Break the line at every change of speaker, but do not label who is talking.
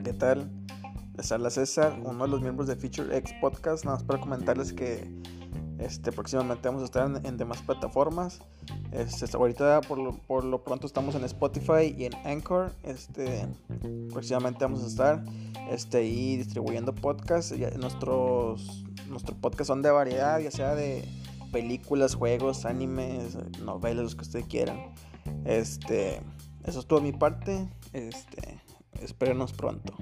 tal? Les habla César, uno de los miembros de Feature X Podcast. Nada más para comentarles que este, próximamente vamos a estar en, demás plataformas. Este, ahorita por lo, por lo, pronto estamos en Spotify y en Anchor. Este, próximamente vamos a estar este, ahí distribuyendo podcasts. Nuestros, nuestros podcasts son de variedad, ya sea de películas, juegos, animes, novelas, los que ustedes quieran. Este, eso es todo mi parte. Este, espérenos pronto.